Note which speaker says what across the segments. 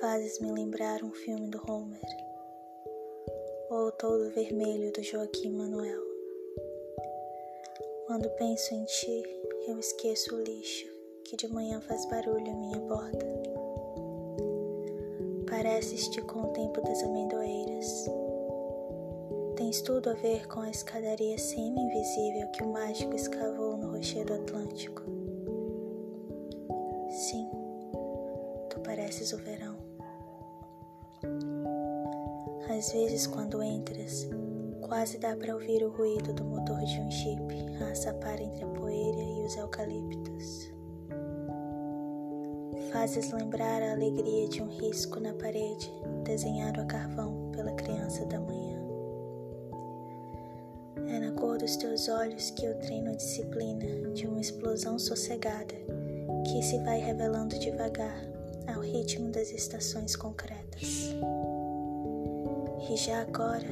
Speaker 1: fazes me lembrar um filme do Homer, ou o todo vermelho do Joaquim Manuel. Quando penso em ti, eu esqueço o lixo que de manhã faz barulho à minha porta. Pareces-te com o tempo das amendoeiras. Tens tudo a ver com a escadaria semi-invisível que o mágico escavou no rochedo Atlântico. Sim, tu pareces o verão. Às vezes, quando entras, quase dá para ouvir o ruído do motor de um jipe a sapar entre a poeira e os eucaliptos. Fazes lembrar a alegria de um risco na parede, desenhado a carvão pela criança da manhã. É na cor dos teus olhos que eu treino a disciplina de uma explosão sossegada que se vai revelando devagar ao ritmo das estações concretas. E já agora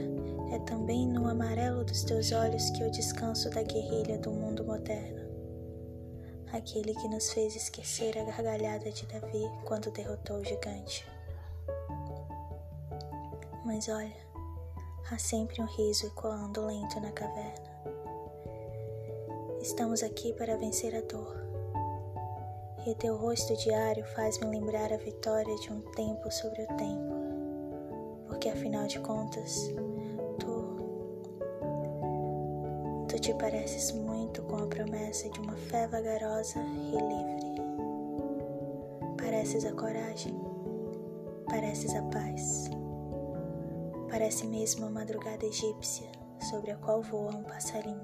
Speaker 1: é também no amarelo dos teus olhos que eu descanso da guerrilha do mundo moderno aquele que nos fez esquecer a gargalhada de Davi quando derrotou o gigante. Mas olha, há sempre um riso ecoando lento na caverna. Estamos aqui para vencer a dor. E teu rosto diário faz-me lembrar a vitória de um tempo sobre o tempo. Porque afinal de contas, Tu te pareces muito com a promessa de uma fé vagarosa e livre. Pareces a coragem, pareces a paz. Parece mesmo a madrugada egípcia sobre a qual voa um passarinho.